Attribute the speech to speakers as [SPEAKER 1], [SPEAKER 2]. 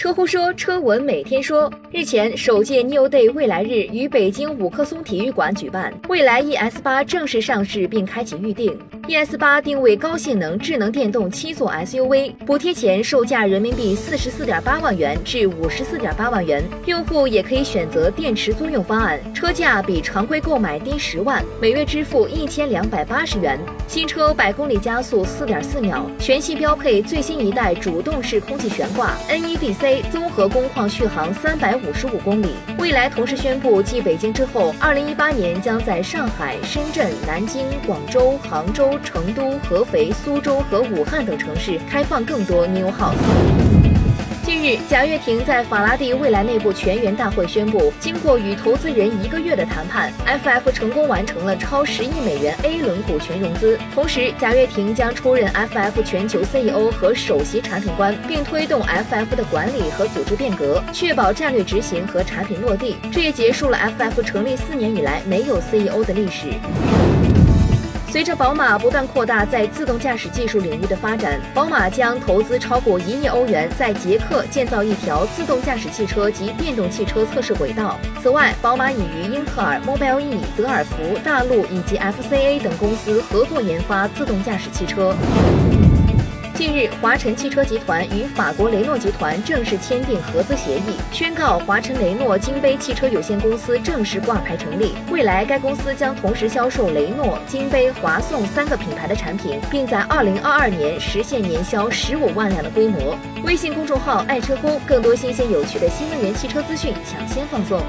[SPEAKER 1] 车乎说，车闻每天说。日前，首届 New Day 未来日于北京五棵松体育馆举办，未来 ES 八正式上市并开启预定。ES 八定位高性能智能电动七座 SUV，补贴前售价人民币四十四点八万元至五十四点八万元，用户也可以选择电池租用方案，车价比常规购买低十万，每月支付一千两百八十元。新车百公里加速四点四秒，全系标配最新一代主动式空气悬挂，NEDC 综合工况续航三百五十五公里。蔚来同时宣布，继北京之后，二零一八年将在上海、深圳、南京、广州、杭州。成都、合肥、苏州和武汉等城市开放更多 New House。近日，贾跃亭在法拉第未来内部全员大会宣布，经过与投资人一个月的谈判，FF 成功完成了超十亿美元 A 轮股权融资。同时，贾跃亭将出任 FF 全球 CEO 和首席产品官，并推动 FF 的管理和组织变革，确保战略执行和产品落地。这也结束了 FF 成立四年以来没有 CEO 的历史。随着宝马不断扩大在自动驾驶技术领域的发展，宝马将投资超过一亿欧元在捷克建造一条自动驾驶汽车及电动汽车测试轨道。此外，宝马已与英特尔、Mobile E、德尔福、大陆以及 FCA 等公司合作研发自动驾驶汽车。近日，华晨汽车集团与法国雷诺集团正式签订合资协议，宣告华晨雷诺金杯汽车有限公司正式挂牌成立。未来，该公司将同时销售雷诺、金杯、华颂三个品牌的产品，并在二零二二年实现年销十五万辆的规模。微信公众号“爱车工”，更多新鲜有趣的新能源汽车资讯抢先放送。